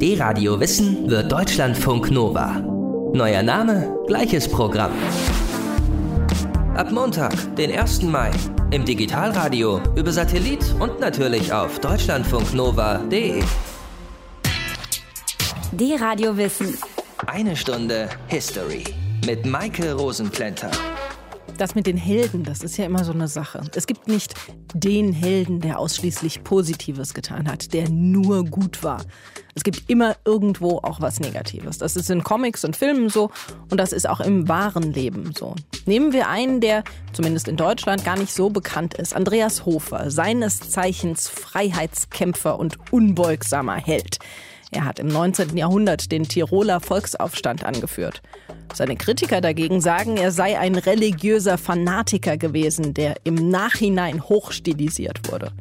D-Radio Wissen wird Deutschlandfunk Nova. Neuer Name, gleiches Programm. Ab Montag, den 1. Mai, im Digitalradio, über Satellit und natürlich auf deutschlandfunknova.de. D-Radio Wissen. Eine Stunde History mit Maike Rosenplanter. Das mit den Helden, das ist ja immer so eine Sache. Es gibt nicht den Helden, der ausschließlich Positives getan hat, der nur gut war. Es gibt immer irgendwo auch was Negatives. Das ist in Comics und Filmen so und das ist auch im wahren Leben so. Nehmen wir einen, der zumindest in Deutschland gar nicht so bekannt ist. Andreas Hofer, seines Zeichens Freiheitskämpfer und unbeugsamer Held. Er hat im 19. Jahrhundert den Tiroler Volksaufstand angeführt. Seine Kritiker dagegen sagen, er sei ein religiöser Fanatiker gewesen, der im Nachhinein hochstilisiert wurde.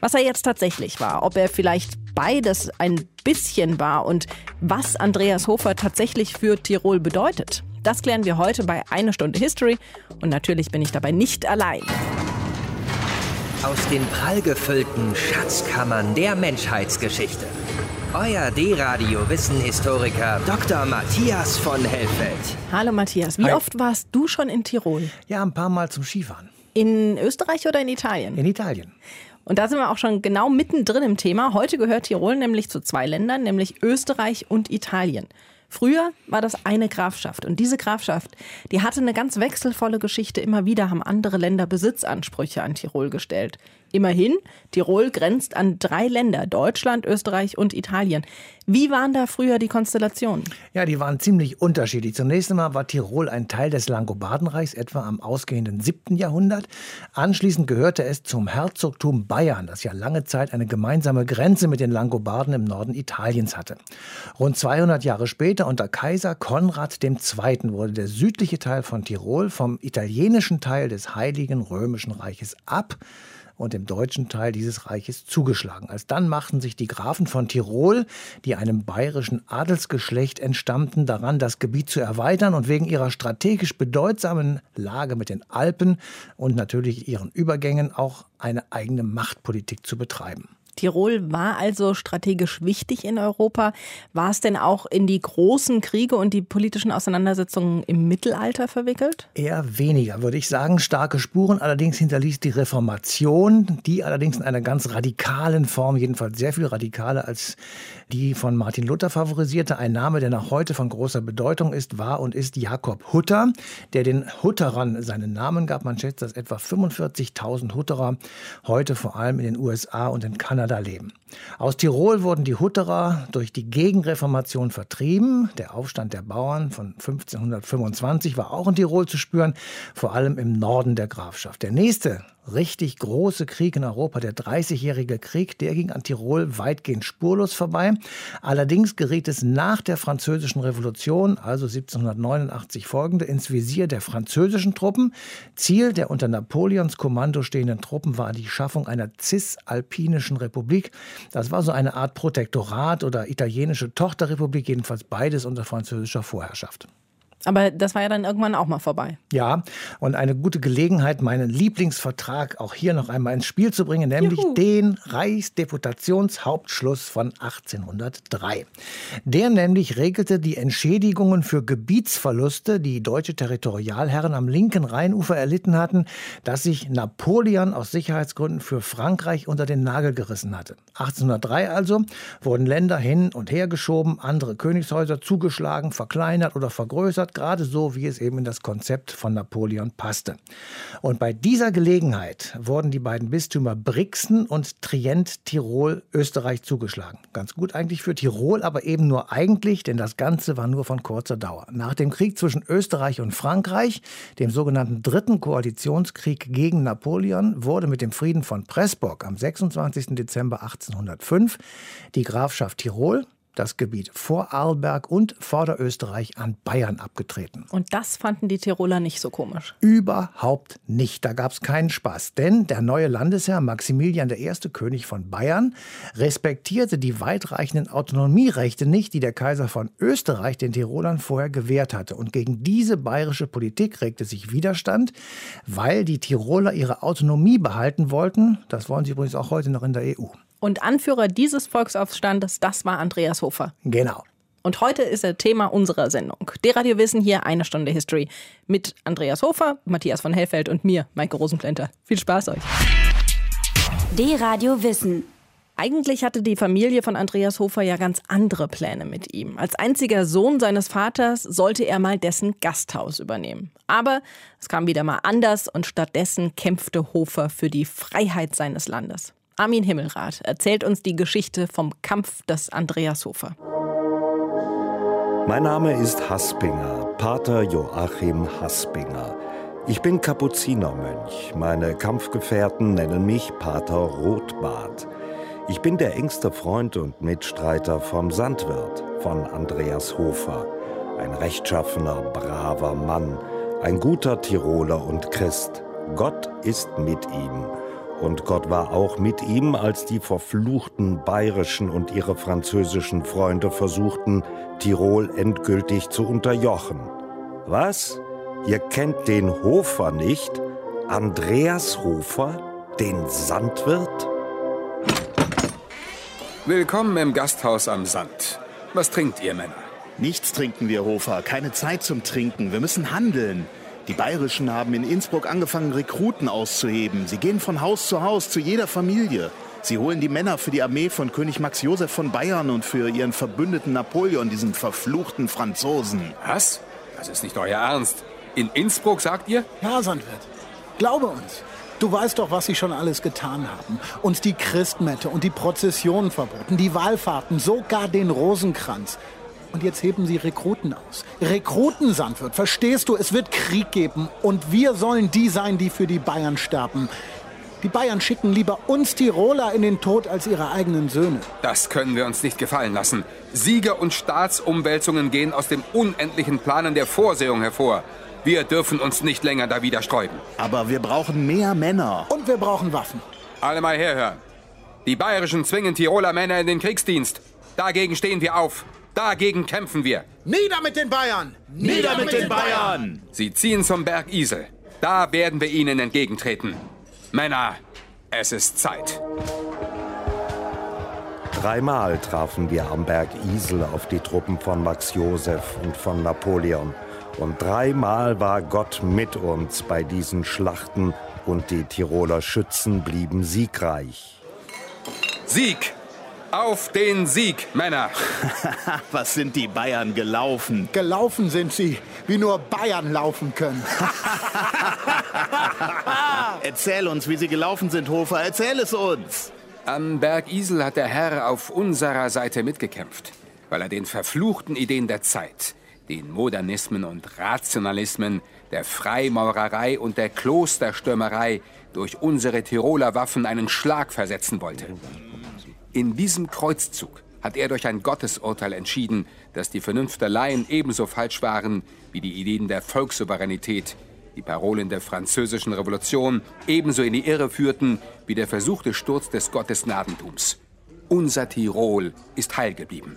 Was er jetzt tatsächlich war, ob er vielleicht beides ein bisschen war und was Andreas Hofer tatsächlich für Tirol bedeutet, das klären wir heute bei Eine Stunde History und natürlich bin ich dabei nicht allein. Aus den prallgefüllten Schatzkammern der Menschheitsgeschichte. Euer D-Radio Wissenhistoriker Dr. Matthias von Hellfeld. Hallo Matthias, wie Hi. oft warst du schon in Tirol? Ja, ein paar Mal zum Skifahren. In Österreich oder in Italien? In Italien. Und da sind wir auch schon genau mittendrin im Thema. Heute gehört Tirol nämlich zu zwei Ländern, nämlich Österreich und Italien. Früher war das eine Grafschaft und diese Grafschaft, die hatte eine ganz wechselvolle Geschichte. Immer wieder haben andere Länder Besitzansprüche an Tirol gestellt. Immerhin, Tirol grenzt an drei Länder, Deutschland, Österreich und Italien. Wie waren da früher die Konstellationen? Ja, die waren ziemlich unterschiedlich. Zunächst einmal war Tirol ein Teil des Langobardenreichs, etwa am ausgehenden 7. Jahrhundert. Anschließend gehörte es zum Herzogtum Bayern, das ja lange Zeit eine gemeinsame Grenze mit den Langobarden im Norden Italiens hatte. Rund 200 Jahre später, unter Kaiser Konrad II., wurde der südliche Teil von Tirol vom italienischen Teil des Heiligen Römischen Reiches ab und dem deutschen Teil dieses Reiches zugeschlagen. Alsdann machten sich die Grafen von Tirol, die einem bayerischen Adelsgeschlecht entstammten, daran, das Gebiet zu erweitern und wegen ihrer strategisch bedeutsamen Lage mit den Alpen und natürlich ihren Übergängen auch eine eigene Machtpolitik zu betreiben. Tirol war also strategisch wichtig in Europa. War es denn auch in die großen Kriege und die politischen Auseinandersetzungen im Mittelalter verwickelt? Eher weniger, würde ich sagen. Starke Spuren allerdings hinterließ die Reformation, die allerdings in einer ganz radikalen Form, jedenfalls sehr viel radikaler als die von Martin Luther favorisierte. Ein Name, der noch heute von großer Bedeutung ist, war und ist Jakob Hutter, der den Hutterern seinen Namen gab. Man schätzt, dass etwa 45.000 Hutterer heute vor allem in den USA und in Kanada leben. Aus Tirol wurden die Hutterer durch die Gegenreformation vertrieben. Der Aufstand der Bauern von 1525 war auch in Tirol zu spüren, vor allem im Norden der Grafschaft. Der nächste richtig große Krieg in Europa, der Dreißigjährige Krieg, der ging an Tirol weitgehend spurlos vorbei. Allerdings geriet es nach der Französischen Revolution, also 1789 folgende, ins Visier der französischen Truppen. Ziel der unter Napoleons Kommando stehenden Truppen war die Schaffung einer cisalpinischen Republik. Das war so eine Art Protektorat oder italienische Tochterrepublik, jedenfalls beides unter französischer Vorherrschaft. Aber das war ja dann irgendwann auch mal vorbei. Ja, und eine gute Gelegenheit, meinen Lieblingsvertrag auch hier noch einmal ins Spiel zu bringen, nämlich Juhu. den Reichsdeputationshauptschluss von 1803. Der nämlich regelte die Entschädigungen für Gebietsverluste, die deutsche Territorialherren am linken Rheinufer erlitten hatten, dass sich Napoleon aus Sicherheitsgründen für Frankreich unter den Nagel gerissen hatte. 1803 also wurden Länder hin und her geschoben, andere Königshäuser zugeschlagen, verkleinert oder vergrößert, gerade so, wie es eben in das Konzept von Napoleon passte. Und bei dieser Gelegenheit wurden die beiden Bistümer Brixen und Trient Tirol Österreich zugeschlagen. Ganz gut eigentlich für Tirol, aber eben nur eigentlich, denn das Ganze war nur von kurzer Dauer. Nach dem Krieg zwischen Österreich und Frankreich, dem sogenannten Dritten Koalitionskrieg gegen Napoleon, wurde mit dem Frieden von Pressburg am 26. Dezember 1805 die Grafschaft Tirol, das Gebiet Vorarlberg und Vorderösterreich an Bayern abgetreten. Und das fanden die Tiroler nicht so komisch. Überhaupt nicht. Da gab es keinen Spaß. Denn der neue Landesherr Maximilian I., König von Bayern, respektierte die weitreichenden Autonomierechte nicht, die der Kaiser von Österreich den Tirolern vorher gewährt hatte. Und gegen diese bayerische Politik regte sich Widerstand, weil die Tiroler ihre Autonomie behalten wollten. Das wollen sie übrigens auch heute noch in der EU. Und Anführer dieses Volksaufstandes, das war Andreas Hofer. Genau. Und heute ist er Thema unserer Sendung. D-Radio Wissen hier, eine Stunde History. Mit Andreas Hofer, Matthias von Hellfeld und mir, Maike Rosenplanter. Viel Spaß euch. D-Radio Wissen. Eigentlich hatte die Familie von Andreas Hofer ja ganz andere Pläne mit ihm. Als einziger Sohn seines Vaters sollte er mal dessen Gasthaus übernehmen. Aber es kam wieder mal anders und stattdessen kämpfte Hofer für die Freiheit seines Landes. Armin Himmelrath erzählt uns die Geschichte vom Kampf des Andreas Hofer. Mein Name ist Haspinger, Pater Joachim Haspinger. Ich bin Kapuzinermönch. Meine Kampfgefährten nennen mich Pater Rotbart. Ich bin der engste Freund und Mitstreiter vom Sandwirt, von Andreas Hofer. Ein rechtschaffener, braver Mann, ein guter Tiroler und Christ. Gott ist mit ihm. Und Gott war auch mit ihm, als die verfluchten bayerischen und ihre französischen Freunde versuchten, Tirol endgültig zu unterjochen. Was? Ihr kennt den Hofer nicht? Andreas Hofer? Den Sandwirt? Willkommen im Gasthaus am Sand. Was trinkt ihr, Männer? Nichts trinken wir, Hofer. Keine Zeit zum Trinken. Wir müssen handeln. Die Bayerischen haben in Innsbruck angefangen, Rekruten auszuheben. Sie gehen von Haus zu Haus, zu jeder Familie. Sie holen die Männer für die Armee von König Max Josef von Bayern und für ihren Verbündeten Napoleon, diesen verfluchten Franzosen. Was? Das ist nicht euer Ernst. In Innsbruck, sagt ihr? Ja, Sandwirt. Glaube uns. Du weißt doch, was sie schon alles getan haben. Uns die Christmette und die Prozessionen verboten, die Wallfahrten, sogar den Rosenkranz. Und jetzt heben sie Rekruten aus. Rekruten, Sandwirt, verstehst du? Es wird Krieg geben und wir sollen die sein, die für die Bayern sterben. Die Bayern schicken lieber uns Tiroler in den Tod als ihre eigenen Söhne. Das können wir uns nicht gefallen lassen. Siege und Staatsumwälzungen gehen aus dem unendlichen Planen der Vorsehung hervor. Wir dürfen uns nicht länger da wieder sträuben. Aber wir brauchen mehr Männer. Und wir brauchen Waffen. Alle mal herhören. Die Bayerischen zwingen Tiroler Männer in den Kriegsdienst. Dagegen stehen wir auf. Dagegen kämpfen wir. Nieder mit den Bayern! Nieder mit den Bayern! Sie ziehen zum Berg Isel. Da werden wir ihnen entgegentreten. Männer, es ist Zeit. Dreimal trafen wir am Berg Isel auf die Truppen von Max Josef und von Napoleon. Und dreimal war Gott mit uns bei diesen Schlachten und die Tiroler Schützen blieben siegreich. Sieg! Auf den Sieg, Männer! Was sind die Bayern gelaufen? Gelaufen sind sie, wie nur Bayern laufen können. Erzähl uns, wie sie gelaufen sind, Hofer. Erzähl es uns. Am Berg Isel hat der Herr auf unserer Seite mitgekämpft, weil er den verfluchten Ideen der Zeit, den Modernismen und Rationalismen, der Freimaurerei und der Klosterstürmerei durch unsere Tiroler Waffen einen Schlag versetzen wollte. In diesem Kreuzzug hat er durch ein Gottesurteil entschieden, dass die Vernünfteleien ebenso falsch waren wie die Ideen der Volkssouveränität, die Parolen der französischen Revolution ebenso in die Irre führten wie der versuchte Sturz des Gottesgnadentums. Unser Tirol ist heil geblieben.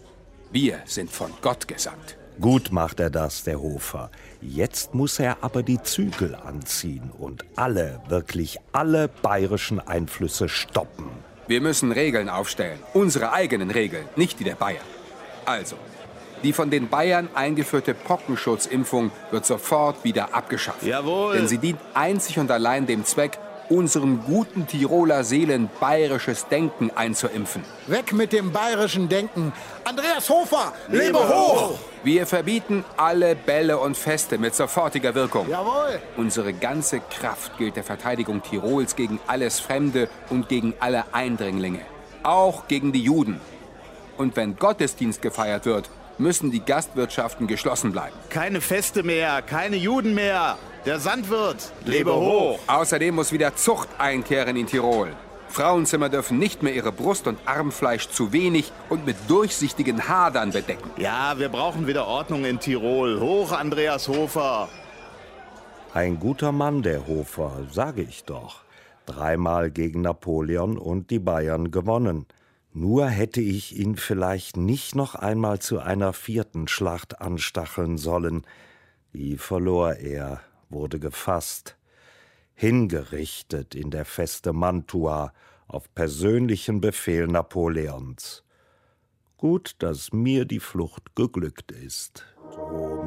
Wir sind von Gott gesandt. Gut macht er das, der Hofer. Jetzt muss er aber die Zügel anziehen und alle, wirklich alle bayerischen Einflüsse stoppen. Wir müssen Regeln aufstellen. Unsere eigenen Regeln, nicht die der Bayern. Also, die von den Bayern eingeführte Pockenschutzimpfung wird sofort wieder abgeschafft. Jawohl. Denn sie dient einzig und allein dem Zweck, unseren guten Tiroler Seelen bayerisches Denken einzuimpfen. Weg mit dem bayerischen Denken. Andreas Hofer, lebe hoch! Wir verbieten alle Bälle und Feste mit sofortiger Wirkung. Jawohl. Unsere ganze Kraft gilt der Verteidigung Tirols gegen alles Fremde und gegen alle Eindringlinge. Auch gegen die Juden. Und wenn Gottesdienst gefeiert wird, müssen die Gastwirtschaften geschlossen bleiben. Keine Feste mehr, keine Juden mehr. Der Sandwirt, lebe hoch! Außerdem muss wieder Zucht einkehren in Tirol. Frauenzimmer dürfen nicht mehr ihre Brust- und Armfleisch zu wenig und mit durchsichtigen Hadern bedecken. Ja, wir brauchen wieder Ordnung in Tirol. Hoch, Andreas Hofer! Ein guter Mann, der Hofer, sage ich doch. Dreimal gegen Napoleon und die Bayern gewonnen. Nur hätte ich ihn vielleicht nicht noch einmal zu einer vierten Schlacht anstacheln sollen. Die verlor er, wurde gefasst, hingerichtet in der Feste Mantua, auf persönlichen Befehl Napoleons. Gut, dass mir die Flucht geglückt ist. der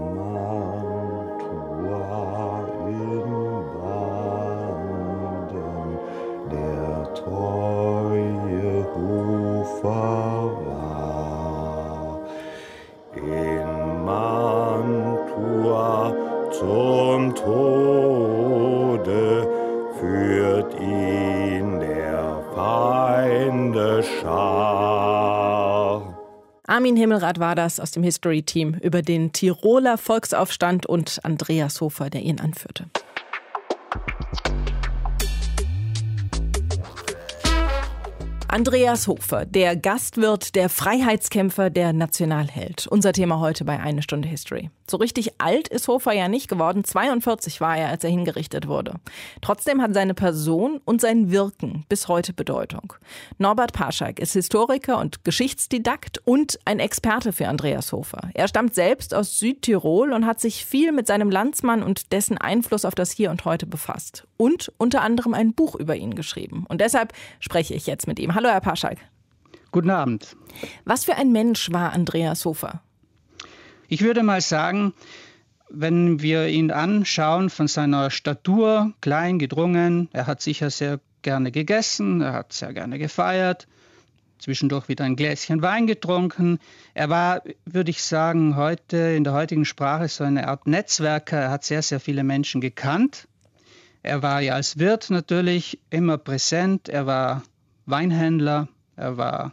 Schar. Armin Himmelrath war das aus dem History-Team über den Tiroler Volksaufstand und Andreas Hofer, der ihn anführte. Andreas Hofer, der Gastwirt, der Freiheitskämpfer, der Nationalheld. Unser Thema heute bei Eine Stunde History. So richtig alt ist Hofer ja nicht geworden. 42 war er, als er hingerichtet wurde. Trotzdem hat seine Person und sein Wirken bis heute Bedeutung. Norbert Paschak ist Historiker und Geschichtsdidakt und ein Experte für Andreas Hofer. Er stammt selbst aus Südtirol und hat sich viel mit seinem Landsmann und dessen Einfluss auf das Hier und Heute befasst. Und unter anderem ein Buch über ihn geschrieben. Und deshalb spreche ich jetzt mit ihm. Hallo, Herr Paschak. Guten Abend. Was für ein Mensch war Andreas Hofer? Ich würde mal sagen, wenn wir ihn anschauen von seiner Statur, klein, gedrungen, er hat sicher sehr gerne gegessen, er hat sehr gerne gefeiert, zwischendurch wieder ein Gläschen Wein getrunken. Er war, würde ich sagen, heute in der heutigen Sprache so eine Art Netzwerker. Er hat sehr, sehr viele Menschen gekannt. Er war ja als Wirt natürlich immer präsent. Er war Weinhändler, er war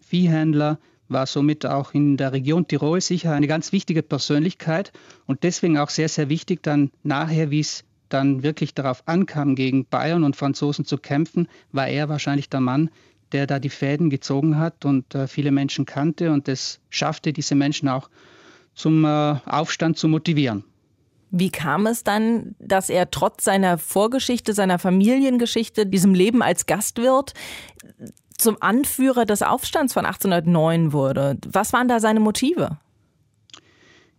Viehhändler war somit auch in der Region Tirol sicher eine ganz wichtige Persönlichkeit und deswegen auch sehr, sehr wichtig dann nachher, wie es dann wirklich darauf ankam, gegen Bayern und Franzosen zu kämpfen, war er wahrscheinlich der Mann, der da die Fäden gezogen hat und äh, viele Menschen kannte und es schaffte, diese Menschen auch zum äh, Aufstand zu motivieren. Wie kam es dann, dass er trotz seiner Vorgeschichte, seiner Familiengeschichte, diesem Leben als Gastwirt zum Anführer des Aufstands von 1809 wurde. Was waren da seine Motive?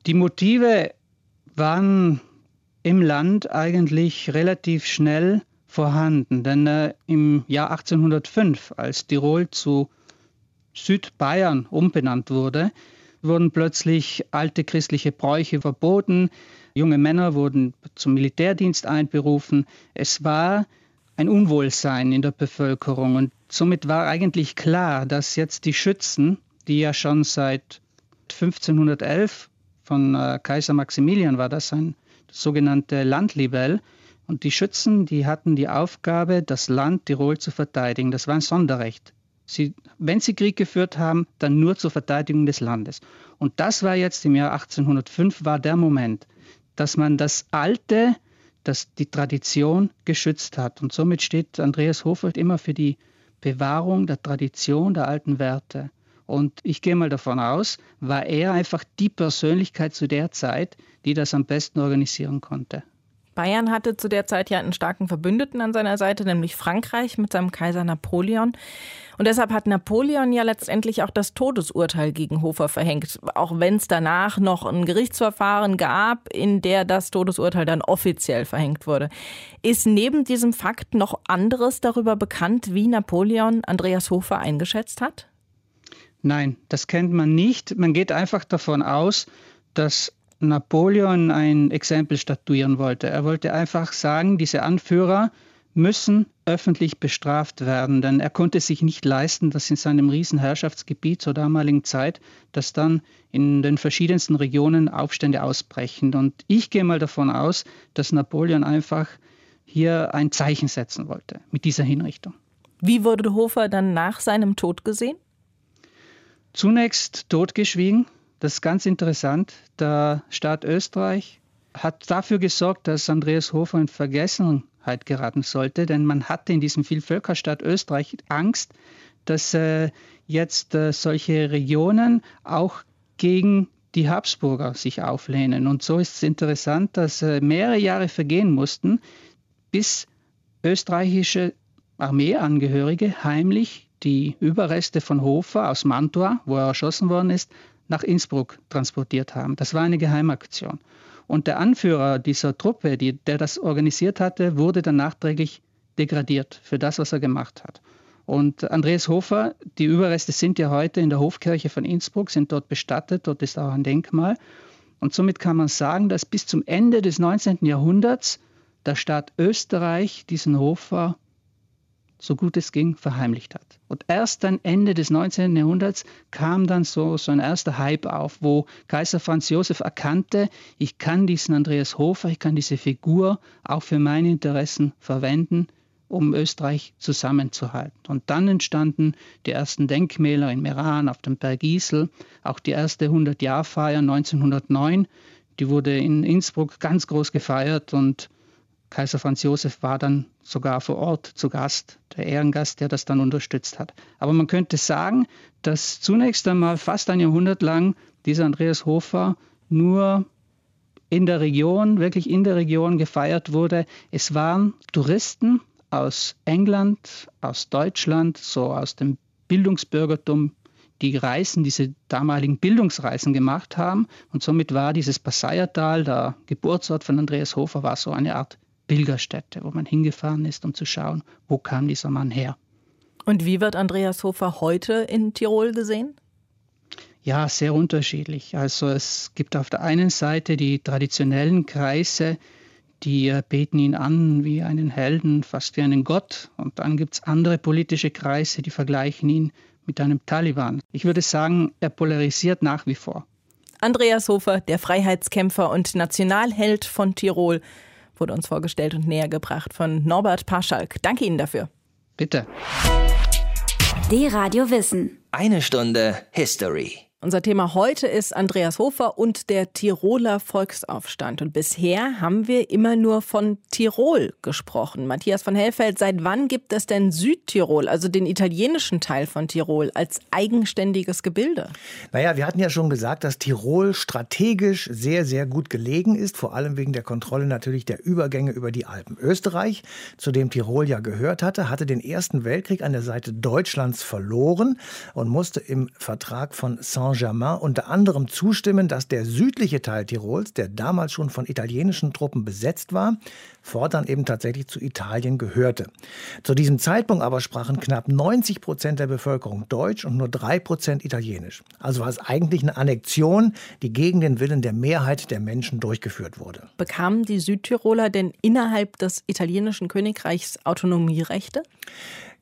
Die Motive waren im Land eigentlich relativ schnell vorhanden, denn äh, im Jahr 1805, als Tirol zu Südbayern umbenannt wurde, wurden plötzlich alte christliche Bräuche verboten, junge Männer wurden zum Militärdienst einberufen. Es war ein Unwohlsein in der Bevölkerung. Und somit war eigentlich klar, dass jetzt die Schützen, die ja schon seit 1511 von äh, Kaiser Maximilian war das ein das sogenannte Landlibell, und die Schützen, die hatten die Aufgabe, das Land Tirol zu verteidigen. Das war ein Sonderrecht. Sie, wenn sie Krieg geführt haben, dann nur zur Verteidigung des Landes. Und das war jetzt im Jahr 1805, war der Moment, dass man das alte das die Tradition geschützt hat. Und somit steht Andreas Hofeld immer für die Bewahrung der Tradition, der alten Werte. Und ich gehe mal davon aus, war er einfach die Persönlichkeit zu der Zeit, die das am besten organisieren konnte. Bayern hatte zu der Zeit ja einen starken Verbündeten an seiner Seite, nämlich Frankreich mit seinem Kaiser Napoleon. Und deshalb hat Napoleon ja letztendlich auch das Todesurteil gegen Hofer verhängt, auch wenn es danach noch ein Gerichtsverfahren gab, in der das Todesurteil dann offiziell verhängt wurde. Ist neben diesem Fakt noch anderes darüber bekannt, wie Napoleon Andreas Hofer eingeschätzt hat? Nein, das kennt man nicht. Man geht einfach davon aus, dass Napoleon ein Exempel statuieren wollte. Er wollte einfach sagen, diese Anführer müssen öffentlich bestraft werden, denn er konnte sich nicht leisten, dass in seinem Riesenherrschaftsgebiet zur damaligen Zeit, dass dann in den verschiedensten Regionen Aufstände ausbrechen. Und ich gehe mal davon aus, dass Napoleon einfach hier ein Zeichen setzen wollte mit dieser Hinrichtung. Wie wurde Hofer dann nach seinem Tod gesehen? Zunächst totgeschwiegen, das ist ganz interessant. Der Staat Österreich hat dafür gesorgt, dass Andreas Hofer in Vergessenheit geraten sollte, denn man hatte in diesem Vielvölkerstaat Österreich Angst, dass äh, jetzt äh, solche Regionen auch gegen die Habsburger sich auflehnen. Und so ist es interessant, dass äh, mehrere Jahre vergehen mussten, bis österreichische Armeeangehörige heimlich die Überreste von Hofer aus Mantua, wo er erschossen worden ist, nach Innsbruck transportiert haben. Das war eine Geheimaktion. Und der Anführer dieser Truppe, die, der das organisiert hatte, wurde dann nachträglich degradiert für das, was er gemacht hat. Und Andreas Hofer, die Überreste sind ja heute in der Hofkirche von Innsbruck, sind dort bestattet, dort ist auch ein Denkmal. Und somit kann man sagen, dass bis zum Ende des 19. Jahrhunderts der Staat Österreich diesen Hofer so gut es ging verheimlicht hat. Und erst dann Ende des 19. Jahrhunderts kam dann so, so ein erster Hype auf, wo Kaiser Franz Josef erkannte, ich kann diesen Andreas Hofer, ich kann diese Figur auch für meine Interessen verwenden, um Österreich zusammenzuhalten. Und dann entstanden die ersten Denkmäler in Meran, auf dem Berg Isel, auch die erste 100-Jahr-Feier 1909, die wurde in Innsbruck ganz groß gefeiert und Kaiser Franz Josef war dann sogar vor Ort zu Gast, der Ehrengast, der das dann unterstützt hat. Aber man könnte sagen, dass zunächst einmal fast ein Jahrhundert lang dieser Andreas Hofer nur in der Region, wirklich in der Region gefeiert wurde. Es waren Touristen aus England, aus Deutschland, so aus dem Bildungsbürgertum, die Reisen, diese damaligen Bildungsreisen gemacht haben. Und somit war dieses Passaiertal, der Geburtsort von Andreas Hofer, war so eine Art Pilgerstätte, wo man hingefahren ist, um zu schauen, wo kam dieser Mann her. Und wie wird Andreas Hofer heute in Tirol gesehen? Ja, sehr unterschiedlich. Also es gibt auf der einen Seite die traditionellen Kreise, die äh, beten ihn an wie einen Helden, fast wie einen Gott. Und dann gibt es andere politische Kreise, die vergleichen ihn mit einem Taliban. Ich würde sagen, er polarisiert nach wie vor. Andreas Hofer, der Freiheitskämpfer und Nationalheld von Tirol, wurde uns vorgestellt und näher gebracht von Norbert Paschalk. Danke Ihnen dafür. Bitte. D-Radio Wissen. Eine Stunde History. Unser Thema heute ist Andreas Hofer und der Tiroler Volksaufstand. Und bisher haben wir immer nur von Tirol gesprochen. Matthias von Hellfeld, seit wann gibt es denn Südtirol, also den italienischen Teil von Tirol, als eigenständiges Gebilde? Naja, wir hatten ja schon gesagt, dass Tirol strategisch sehr, sehr gut gelegen ist, vor allem wegen der Kontrolle natürlich der Übergänge über die Alpen. Österreich, zu dem Tirol ja gehört hatte, hatte den Ersten Weltkrieg an der Seite Deutschlands verloren und musste im Vertrag von Saint Saint-Germain unter anderem zustimmen, dass der südliche Teil Tirols, der damals schon von italienischen Truppen besetzt war, fortan eben tatsächlich zu Italien gehörte. Zu diesem Zeitpunkt aber sprachen knapp 90 Prozent der Bevölkerung Deutsch und nur drei Prozent Italienisch. Also war es eigentlich eine Annexion, die gegen den Willen der Mehrheit der Menschen durchgeführt wurde. Bekamen die Südtiroler denn innerhalb des italienischen Königreichs Autonomierechte?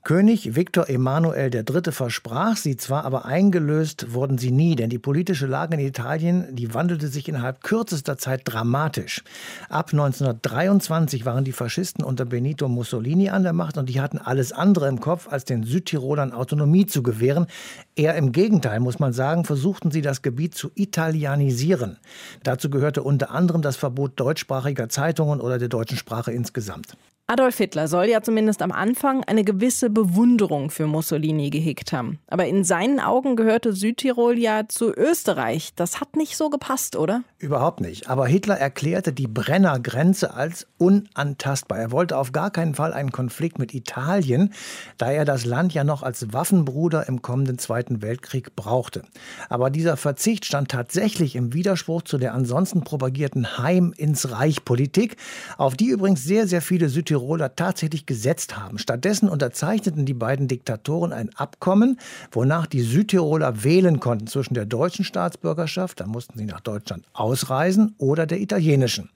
König Viktor Emanuel III. versprach sie zwar, aber eingelöst wurden sie nie, denn die politische Lage in Italien, die wandelte sich innerhalb kürzester Zeit dramatisch. Ab 1923 waren die Faschisten unter Benito Mussolini an der Macht und die hatten alles andere im Kopf, als den Südtirolern Autonomie zu gewähren. Eher im Gegenteil, muss man sagen, versuchten sie das Gebiet zu italienisieren. Dazu gehörte unter anderem das Verbot deutschsprachiger Zeitungen oder der deutschen Sprache insgesamt. Adolf Hitler soll ja zumindest am Anfang eine gewisse Bewunderung für Mussolini gehegt haben. Aber in seinen Augen gehörte Südtirol ja zu Österreich. Das hat nicht so gepasst, oder? Überhaupt nicht. Aber Hitler erklärte die Brenner Grenze als unantastbar. Er wollte auf gar keinen Fall einen Konflikt mit Italien, da er das Land ja noch als Waffenbruder im kommenden Zweiten Weltkrieg brauchte. Aber dieser Verzicht stand tatsächlich im Widerspruch zu der ansonsten propagierten Heim ins Reich Politik, auf die übrigens sehr, sehr viele Südtiroler Südtiroler tatsächlich gesetzt haben. Stattdessen unterzeichneten die beiden Diktatoren ein Abkommen, wonach die Südtiroler wählen konnten zwischen der deutschen Staatsbürgerschaft, da mussten sie nach Deutschland ausreisen, oder der italienischen.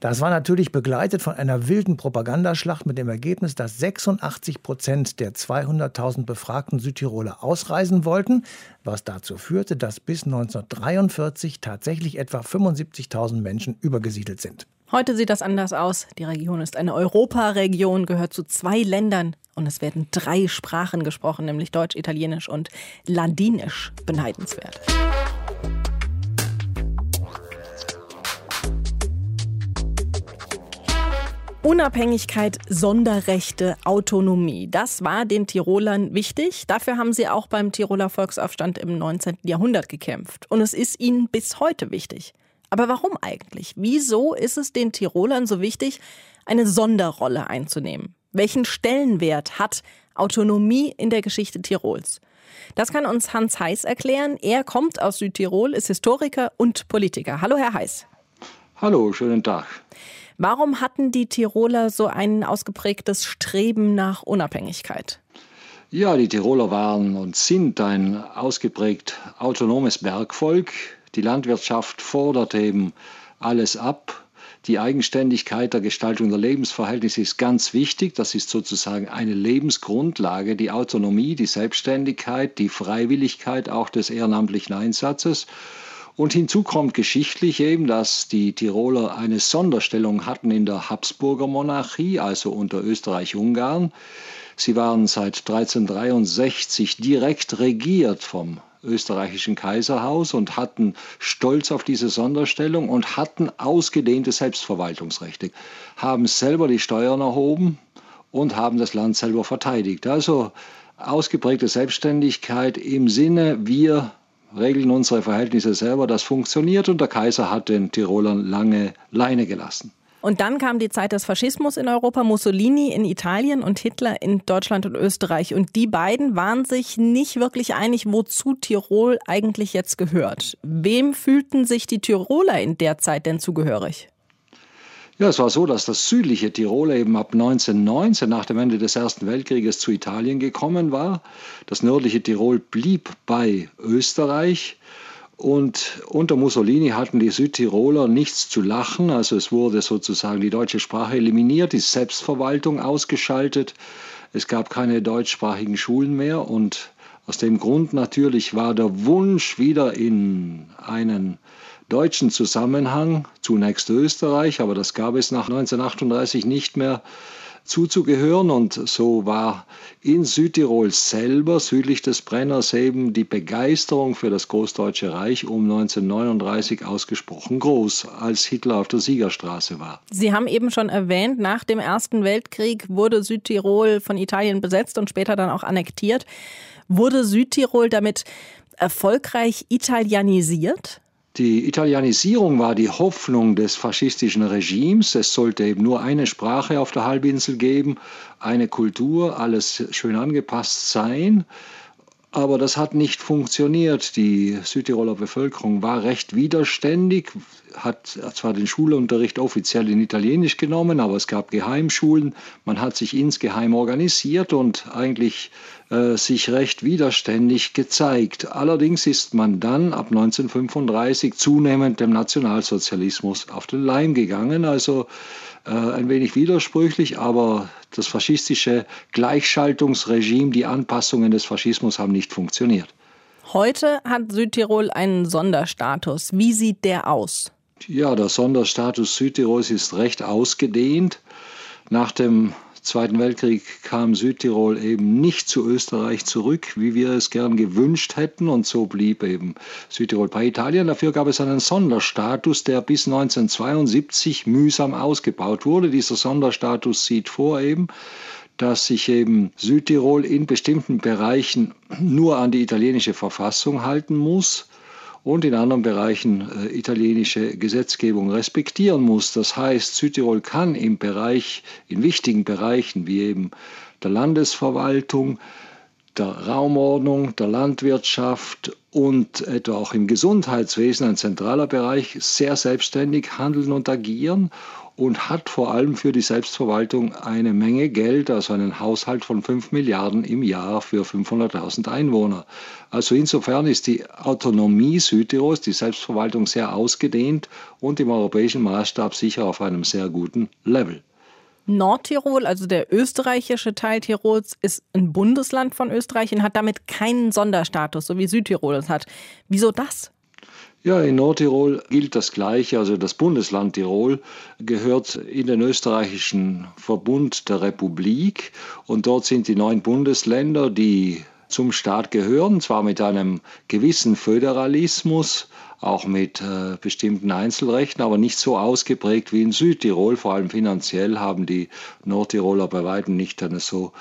Das war natürlich begleitet von einer wilden Propagandaschlacht mit dem Ergebnis, dass 86 Prozent der 200.000 befragten Südtiroler ausreisen wollten, was dazu führte, dass bis 1943 tatsächlich etwa 75.000 Menschen übergesiedelt sind. Heute sieht das anders aus. Die Region ist eine Europaregion, gehört zu zwei Ländern und es werden drei Sprachen gesprochen, nämlich Deutsch, Italienisch und Ladinisch. Beneidenswert. Unabhängigkeit, Sonderrechte, Autonomie. Das war den Tirolern wichtig. Dafür haben sie auch beim Tiroler Volksaufstand im 19. Jahrhundert gekämpft. Und es ist ihnen bis heute wichtig. Aber warum eigentlich? Wieso ist es den Tirolern so wichtig, eine Sonderrolle einzunehmen? Welchen Stellenwert hat Autonomie in der Geschichte Tirols? Das kann uns Hans Heiß erklären. Er kommt aus Südtirol, ist Historiker und Politiker. Hallo, Herr Heiß. Hallo, schönen Tag. Warum hatten die Tiroler so ein ausgeprägtes Streben nach Unabhängigkeit? Ja, die Tiroler waren und sind ein ausgeprägt autonomes Bergvolk. Die Landwirtschaft fordert eben alles ab. Die Eigenständigkeit der Gestaltung der Lebensverhältnisse ist ganz wichtig. Das ist sozusagen eine Lebensgrundlage. Die Autonomie, die Selbstständigkeit, die Freiwilligkeit auch des ehrenamtlichen Einsatzes. Und hinzu kommt geschichtlich eben, dass die Tiroler eine Sonderstellung hatten in der Habsburger Monarchie, also unter Österreich-Ungarn. Sie waren seit 1363 direkt regiert vom österreichischen Kaiserhaus und hatten Stolz auf diese Sonderstellung und hatten ausgedehnte Selbstverwaltungsrechte, haben selber die Steuern erhoben und haben das Land selber verteidigt. Also ausgeprägte Selbstständigkeit im Sinne, wir regeln unsere Verhältnisse selber, das funktioniert und der Kaiser hat den Tirolern lange Leine gelassen. Und dann kam die Zeit des Faschismus in Europa, Mussolini in Italien und Hitler in Deutschland und Österreich. Und die beiden waren sich nicht wirklich einig, wozu Tirol eigentlich jetzt gehört. Wem fühlten sich die Tiroler in der Zeit denn zugehörig? Ja, es war so, dass das südliche Tirol eben ab 1919 nach dem Ende des Ersten Weltkrieges zu Italien gekommen war. Das nördliche Tirol blieb bei Österreich. Und unter Mussolini hatten die Südtiroler nichts zu lachen. Also es wurde sozusagen die deutsche Sprache eliminiert, die Selbstverwaltung ausgeschaltet. Es gab keine deutschsprachigen Schulen mehr. Und aus dem Grund natürlich war der Wunsch wieder in einen deutschen Zusammenhang, zunächst Österreich, aber das gab es nach 1938 nicht mehr, zuzugehören. Und so war in Südtirol selber, südlich des Brenners, eben die Begeisterung für das Großdeutsche Reich um 1939 ausgesprochen groß, als Hitler auf der Siegerstraße war. Sie haben eben schon erwähnt, nach dem Ersten Weltkrieg wurde Südtirol von Italien besetzt und später dann auch annektiert. Wurde Südtirol damit erfolgreich italienisiert? Die Italienisierung war die Hoffnung des faschistischen Regimes. Es sollte eben nur eine Sprache auf der Halbinsel geben, eine Kultur, alles schön angepasst sein. Aber das hat nicht funktioniert. Die Südtiroler Bevölkerung war recht widerständig, hat zwar den Schulunterricht offiziell in Italienisch genommen, aber es gab Geheimschulen. Man hat sich insgeheim organisiert und eigentlich äh, sich recht widerständig gezeigt. Allerdings ist man dann ab 1935 zunehmend dem Nationalsozialismus auf den Leim gegangen. Also äh, ein wenig widersprüchlich, aber das faschistische Gleichschaltungsregime, die Anpassungen des Faschismus haben nicht funktioniert. Heute hat Südtirol einen Sonderstatus. Wie sieht der aus? Ja, der Sonderstatus Südtirols ist recht ausgedehnt. Nach dem Zweiten Weltkrieg kam Südtirol eben nicht zu Österreich zurück, wie wir es gern gewünscht hätten. Und so blieb eben Südtirol bei Italien. Dafür gab es einen Sonderstatus, der bis 1972 mühsam ausgebaut wurde. Dieser Sonderstatus sieht vor eben, dass sich eben Südtirol in bestimmten Bereichen nur an die italienische Verfassung halten muss und in anderen Bereichen äh, italienische Gesetzgebung respektieren muss. Das heißt, Südtirol kann im Bereich, in wichtigen Bereichen wie eben der Landesverwaltung, der Raumordnung, der Landwirtschaft und etwa auch im Gesundheitswesen, ein zentraler Bereich, sehr selbstständig handeln und agieren und hat vor allem für die Selbstverwaltung eine Menge Geld, also einen Haushalt von 5 Milliarden im Jahr für 500.000 Einwohner. Also insofern ist die Autonomie Südtirols, die Selbstverwaltung sehr ausgedehnt und im europäischen Maßstab sicher auf einem sehr guten Level. Nordtirol, also der österreichische Teil Tirols, ist ein Bundesland von Österreich und hat damit keinen Sonderstatus, so wie Südtirol es hat. Wieso das? Ja, in Nordtirol gilt das Gleiche. Also das Bundesland Tirol gehört in den österreichischen Verbund der Republik und dort sind die neun Bundesländer, die zum Staat gehören, zwar mit einem gewissen Föderalismus, auch mit äh, bestimmten Einzelrechten, aber nicht so ausgeprägt wie in Südtirol. Vor allem finanziell haben die Nordtiroler bei weitem nicht eine so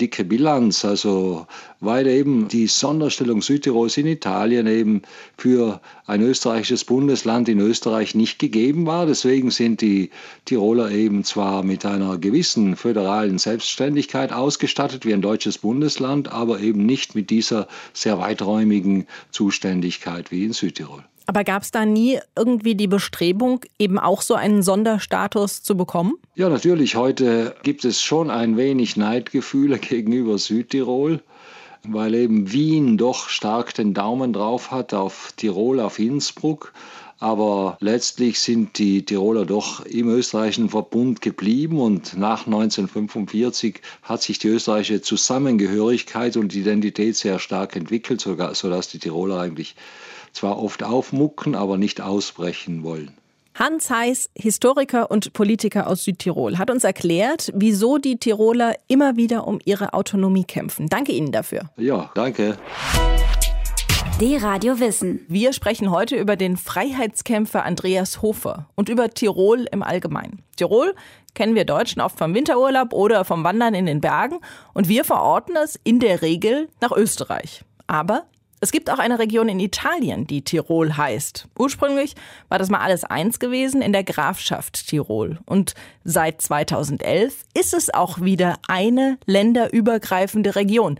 dicke Bilanz. Also weil eben die Sonderstellung Südtirols in Italien eben für ein österreichisches Bundesland in Österreich nicht gegeben war. Deswegen sind die Tiroler eben zwar mit einer gewissen föderalen Selbstständigkeit ausgestattet wie ein deutsches Bundesland, aber eben nicht mit dieser sehr weiträumigen Zuständigkeit wie in Südtirol. Aber gab es da nie irgendwie die Bestrebung, eben auch so einen Sonderstatus zu bekommen? Ja, natürlich. Heute gibt es schon ein wenig Neidgefühle gegenüber Südtirol, weil eben Wien doch stark den Daumen drauf hat auf Tirol, auf Innsbruck. Aber letztlich sind die Tiroler doch im österreichischen Verbund geblieben und nach 1945 hat sich die österreichische Zusammengehörigkeit und Identität sehr stark entwickelt, sodass die Tiroler eigentlich zwar oft aufmucken, aber nicht ausbrechen wollen. Hans Heiß, Historiker und Politiker aus Südtirol, hat uns erklärt, wieso die Tiroler immer wieder um ihre Autonomie kämpfen. Danke Ihnen dafür. Ja, danke. D-Radio Wissen. Wir sprechen heute über den Freiheitskämpfer Andreas Hofer und über Tirol im Allgemeinen. Tirol kennen wir Deutschen oft vom Winterurlaub oder vom Wandern in den Bergen und wir verorten es in der Regel nach Österreich. Aber es gibt auch eine Region in Italien, die Tirol heißt. Ursprünglich war das mal alles eins gewesen in der Grafschaft Tirol. Und seit 2011 ist es auch wieder eine länderübergreifende Region,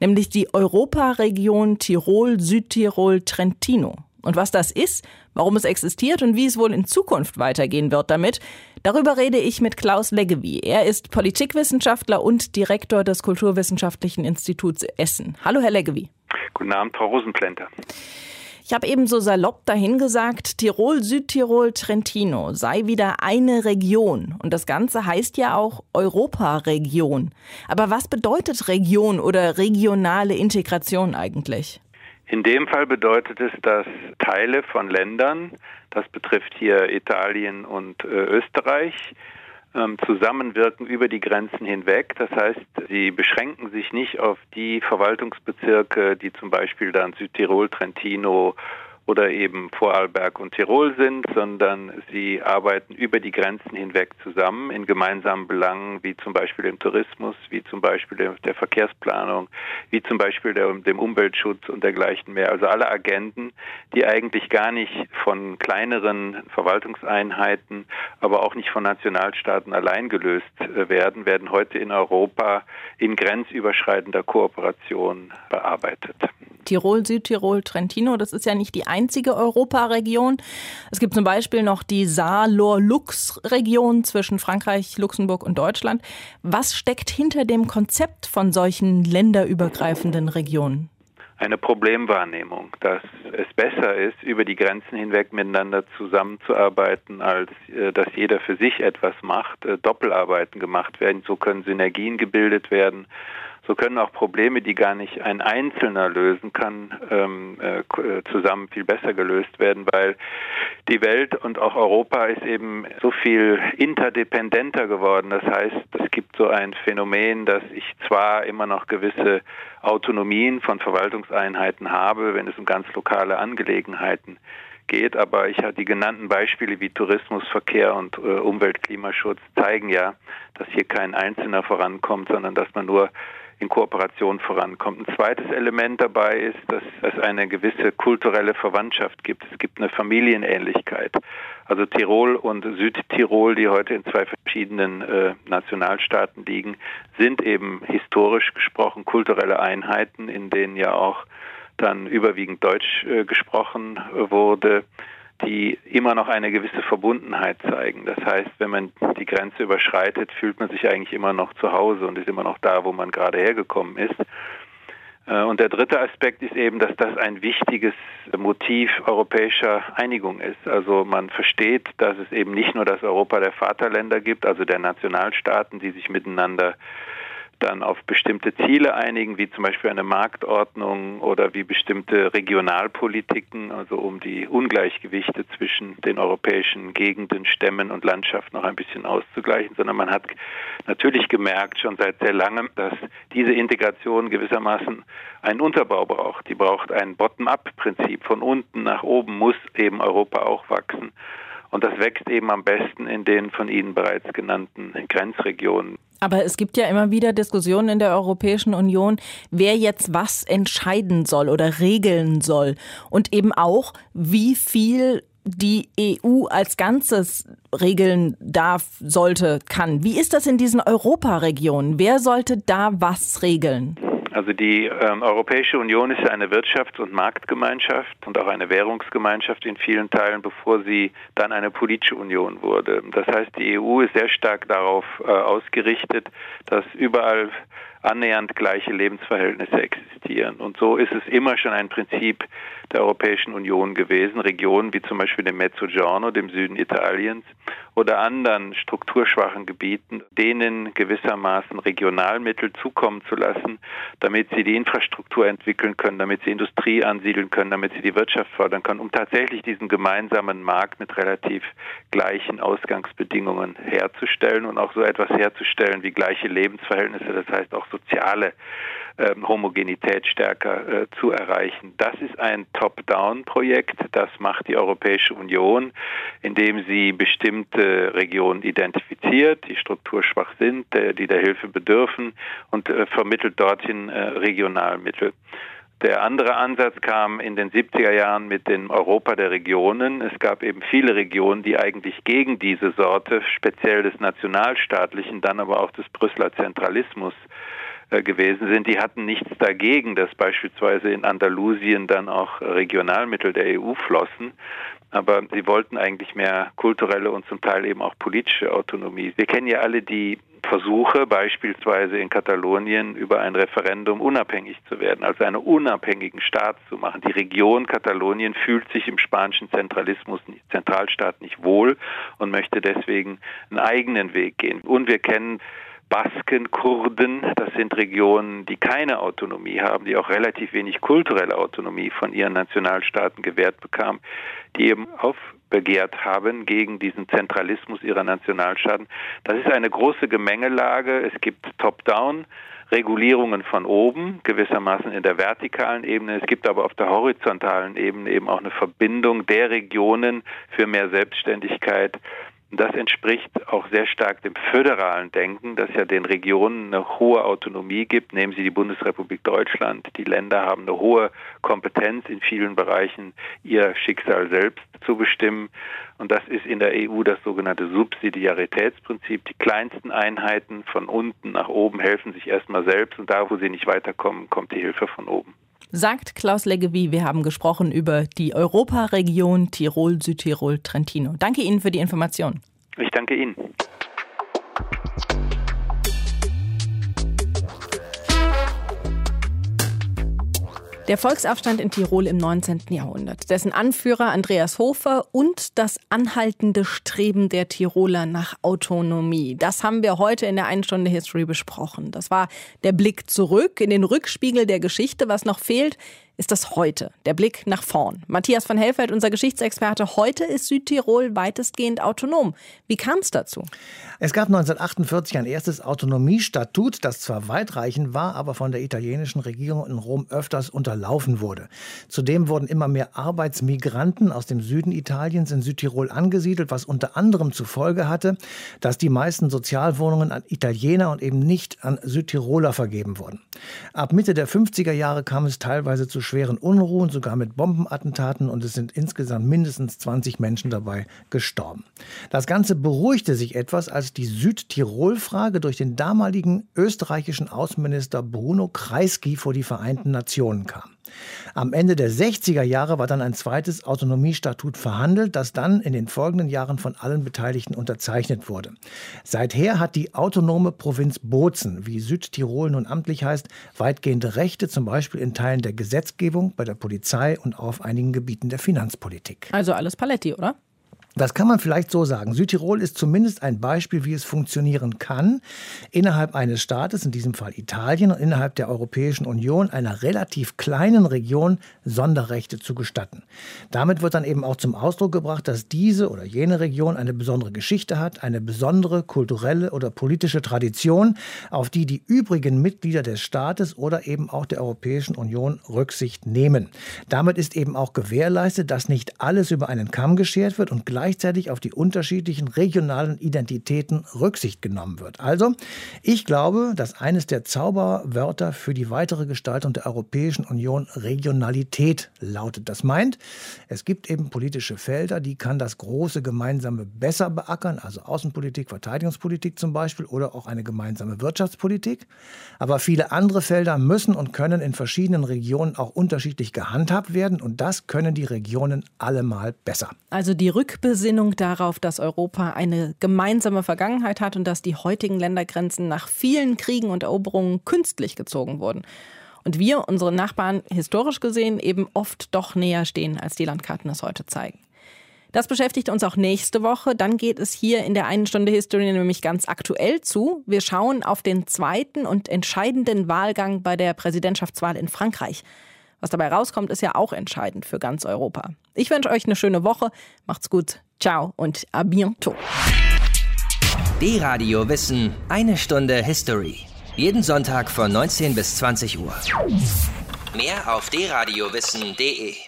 nämlich die Europaregion Tirol-Südtirol-Trentino. Und was das ist, warum es existiert und wie es wohl in Zukunft weitergehen wird damit, darüber rede ich mit Klaus Leggevi. Er ist Politikwissenschaftler und Direktor des Kulturwissenschaftlichen Instituts Essen. Hallo, Herr Leggevi. Guten Abend, Frau Rosenplenter. Ich habe eben so salopp dahin gesagt, Tirol, Südtirol, Trentino sei wieder eine Region. Und das Ganze heißt ja auch Europaregion. Aber was bedeutet Region oder regionale Integration eigentlich? In dem Fall bedeutet es, dass Teile von Ländern, das betrifft hier Italien und äh, Österreich, zusammenwirken über die Grenzen hinweg. Das heißt, sie beschränken sich nicht auf die Verwaltungsbezirke, die zum Beispiel dann Südtirol, Trentino oder eben Vorarlberg und Tirol sind, sondern sie arbeiten über die Grenzen hinweg zusammen in gemeinsamen Belangen, wie zum Beispiel dem Tourismus, wie zum Beispiel der, Verkehrsplanung, wie zum Beispiel der, dem Umweltschutz und dergleichen mehr. Also alle Agenten, die eigentlich gar nicht von kleineren Verwaltungseinheiten, aber auch nicht von Nationalstaaten allein gelöst äh, werden, werden heute in Europa in grenzüberschreitender Kooperation bearbeitet. Tirol, Südtirol, Trentino, das ist ja nicht die einzige Europaregion. Es gibt zum Beispiel noch die Saar-Lor-Lux-Region zwischen Frankreich, Luxemburg und Deutschland. Was steckt hinter dem Konzept von solchen länderübergreifenden Regionen? eine Problemwahrnehmung, dass es besser ist, über die Grenzen hinweg miteinander zusammenzuarbeiten, als äh, dass jeder für sich etwas macht, äh, Doppelarbeiten gemacht werden. So können Synergien gebildet werden so können auch Probleme, die gar nicht ein Einzelner lösen kann, ähm, äh, äh, zusammen viel besser gelöst werden, weil die Welt und auch Europa ist eben so viel interdependenter geworden. Das heißt, es gibt so ein Phänomen, dass ich zwar immer noch gewisse Autonomien von Verwaltungseinheiten habe, wenn es um ganz lokale Angelegenheiten geht, aber ich habe die genannten Beispiele wie Tourismus, Verkehr und äh, Umwelt, zeigen ja, dass hier kein Einzelner vorankommt, sondern dass man nur in Kooperation vorankommt. Ein zweites Element dabei ist, dass es eine gewisse kulturelle Verwandtschaft gibt. Es gibt eine Familienähnlichkeit. Also Tirol und Südtirol, die heute in zwei verschiedenen äh, Nationalstaaten liegen, sind eben historisch gesprochen kulturelle Einheiten, in denen ja auch dann überwiegend Deutsch äh, gesprochen wurde die immer noch eine gewisse Verbundenheit zeigen. Das heißt, wenn man die Grenze überschreitet, fühlt man sich eigentlich immer noch zu Hause und ist immer noch da, wo man gerade hergekommen ist. Äh, und der dritte Aspekt ist eben, dass das ein wichtiges Motiv europäischer Einigung ist. Also man versteht, dass es eben nicht nur das Europa der Vaterländer gibt, also der Nationalstaaten, die sich miteinander dann auf bestimmte Ziele einigen, wie zum Beispiel eine Marktordnung oder wie bestimmte Regionalpolitiken, also um die Ungleichgewichte zwischen den europäischen Gegenden, Stämmen und Landschaften noch ein bisschen auszugleichen, sondern man hat natürlich gemerkt schon seit sehr langem, dass diese Integration gewissermaßen einen Unterbau braucht. Die braucht ein Bottom-up-Prinzip. Von unten nach oben muss eben Europa auch wachsen. Und das wächst eben am besten in den von Ihnen bereits genannten Grenzregionen. Aber es gibt ja immer wieder Diskussionen in der Europäischen Union, wer jetzt was entscheiden soll oder regeln soll. Und eben auch, wie viel die EU als Ganzes regeln darf, sollte, kann. Wie ist das in diesen Europaregionen? Wer sollte da was regeln? Also die ähm, Europäische Union ist eine Wirtschafts- und Marktgemeinschaft und auch eine Währungsgemeinschaft in vielen Teilen, bevor sie dann eine politische Union wurde. Das heißt, die EU ist sehr stark darauf äh, ausgerichtet, dass überall annähernd gleiche Lebensverhältnisse existieren. Und so ist es immer schon ein Prinzip der Europäischen Union gewesen. Regionen wie zum Beispiel dem Mezzogiorno, dem Süden Italiens oder anderen strukturschwachen Gebieten, denen gewissermaßen Regionalmittel zukommen zu lassen, damit sie die Infrastruktur entwickeln können, damit sie Industrie ansiedeln können, damit sie die Wirtschaft fördern können, um tatsächlich diesen gemeinsamen Markt mit relativ gleichen Ausgangsbedingungen herzustellen und auch so etwas herzustellen wie gleiche Lebensverhältnisse, das heißt auch soziale ähm, Homogenität stärker äh, zu erreichen. Das ist ein Top-Down-Projekt. Das macht die Europäische Union, indem sie bestimmte Regionen identifiziert, die strukturschwach sind, die der Hilfe bedürfen und äh, vermittelt dorthin äh, Regionalmittel. Der andere Ansatz kam in den 70er Jahren mit dem Europa der Regionen. Es gab eben viele Regionen, die eigentlich gegen diese Sorte, speziell des nationalstaatlichen, dann aber auch des Brüsseler Zentralismus äh, gewesen sind, die hatten nichts dagegen, dass beispielsweise in Andalusien dann auch Regionalmittel der EU flossen. Aber sie wollten eigentlich mehr kulturelle und zum Teil eben auch politische Autonomie. Wir kennen ja alle die Versuche, beispielsweise in Katalonien über ein Referendum unabhängig zu werden, also einen unabhängigen Staat zu machen. Die Region Katalonien fühlt sich im spanischen Zentralismus, Zentralstaat nicht wohl und möchte deswegen einen eigenen Weg gehen. Und wir kennen Basken, Kurden, das sind Regionen, die keine Autonomie haben, die auch relativ wenig kulturelle Autonomie von ihren Nationalstaaten gewährt bekamen, die eben aufbegehrt haben gegen diesen Zentralismus ihrer Nationalstaaten. Das ist eine große Gemengelage. Es gibt Top-Down. Regulierungen von oben, gewissermaßen in der vertikalen Ebene. Es gibt aber auf der horizontalen Ebene eben auch eine Verbindung der Regionen für mehr Selbstständigkeit das entspricht auch sehr stark dem föderalen Denken, das ja den Regionen eine hohe Autonomie gibt. Nehmen Sie die Bundesrepublik Deutschland. Die Länder haben eine hohe Kompetenz in vielen Bereichen, ihr Schicksal selbst zu bestimmen. Und das ist in der EU das sogenannte Subsidiaritätsprinzip. Die kleinsten Einheiten von unten nach oben helfen sich erstmal selbst und da, wo sie nicht weiterkommen, kommt die Hilfe von oben sagt Klaus Leggevi. Wir haben gesprochen über die Europaregion Tirol, Südtirol, Trentino. Danke Ihnen für die Information. Ich danke Ihnen. Der Volksaufstand in Tirol im 19. Jahrhundert, dessen Anführer Andreas Hofer und das anhaltende Streben der Tiroler nach Autonomie. Das haben wir heute in der einen Stunde History besprochen. Das war der Blick zurück in den Rückspiegel der Geschichte. Was noch fehlt, ist das heute, der Blick nach vorn. Matthias von Helfeld, unser Geschichtsexperte, heute ist Südtirol weitestgehend autonom. Wie kam es dazu? Es gab 1948 ein erstes Autonomiestatut, das zwar weitreichend war, aber von der italienischen Regierung in Rom öfters unterlaufen wurde. Zudem wurden immer mehr Arbeitsmigranten aus dem Süden Italiens in Südtirol angesiedelt, was unter anderem zur Folge hatte, dass die meisten Sozialwohnungen an Italiener und eben nicht an Südtiroler vergeben wurden. Ab Mitte der 50er Jahre kam es teilweise zu schweren Unruhen, sogar mit Bombenattentaten und es sind insgesamt mindestens 20 Menschen dabei gestorben. Das Ganze beruhigte sich etwas, als die Südtirol-Frage durch den damaligen österreichischen Außenminister Bruno Kreisky vor die Vereinten Nationen kam. Am Ende der 60er Jahre war dann ein zweites Autonomiestatut verhandelt, das dann in den folgenden Jahren von allen Beteiligten unterzeichnet wurde. Seither hat die autonome Provinz Bozen, wie Südtirol nun amtlich heißt, weitgehende Rechte, zum Beispiel in Teilen der Gesetzgebung, bei der Polizei und auf einigen Gebieten der Finanzpolitik. Also alles Paletti, oder? Das kann man vielleicht so sagen. Südtirol ist zumindest ein Beispiel, wie es funktionieren kann, innerhalb eines Staates, in diesem Fall Italien, und innerhalb der Europäischen Union, einer relativ kleinen Region Sonderrechte zu gestatten. Damit wird dann eben auch zum Ausdruck gebracht, dass diese oder jene Region eine besondere Geschichte hat, eine besondere kulturelle oder politische Tradition, auf die die übrigen Mitglieder des Staates oder eben auch der Europäischen Union Rücksicht nehmen. Damit ist eben auch gewährleistet, dass nicht alles über einen Kamm geschert wird und gleichzeitig auf die unterschiedlichen regionalen Identitäten Rücksicht genommen wird. Also, ich glaube, dass eines der Zauberwörter für die weitere Gestaltung der Europäischen Union Regionalität lautet. Das meint, es gibt eben politische Felder, die kann das große Gemeinsame besser beackern, also Außenpolitik, Verteidigungspolitik zum Beispiel oder auch eine gemeinsame Wirtschaftspolitik. Aber viele andere Felder müssen und können in verschiedenen Regionen auch unterschiedlich gehandhabt werden und das können die Regionen allemal besser. Also die Rückbesinnung darauf, dass Europa eine gemeinsame Vergangenheit hat und dass die heutigen Ländergrenzen nach vielen Kriegen und Eroberungen künstlich gezogen wurden. Und wir, unsere Nachbarn, historisch gesehen eben oft doch näher stehen, als die Landkarten es heute zeigen. Das beschäftigt uns auch nächste Woche. Dann geht es hier in der einen Stunde History nämlich ganz aktuell zu. Wir schauen auf den zweiten und entscheidenden Wahlgang bei der Präsidentschaftswahl in Frankreich. Was dabei rauskommt, ist ja auch entscheidend für ganz Europa. Ich wünsche euch eine schöne Woche. Macht's gut. Ciao und à bientôt. D-Radio Wissen, eine Stunde History. Jeden Sonntag von 19 bis 20 Uhr. Mehr auf dradiowissen.de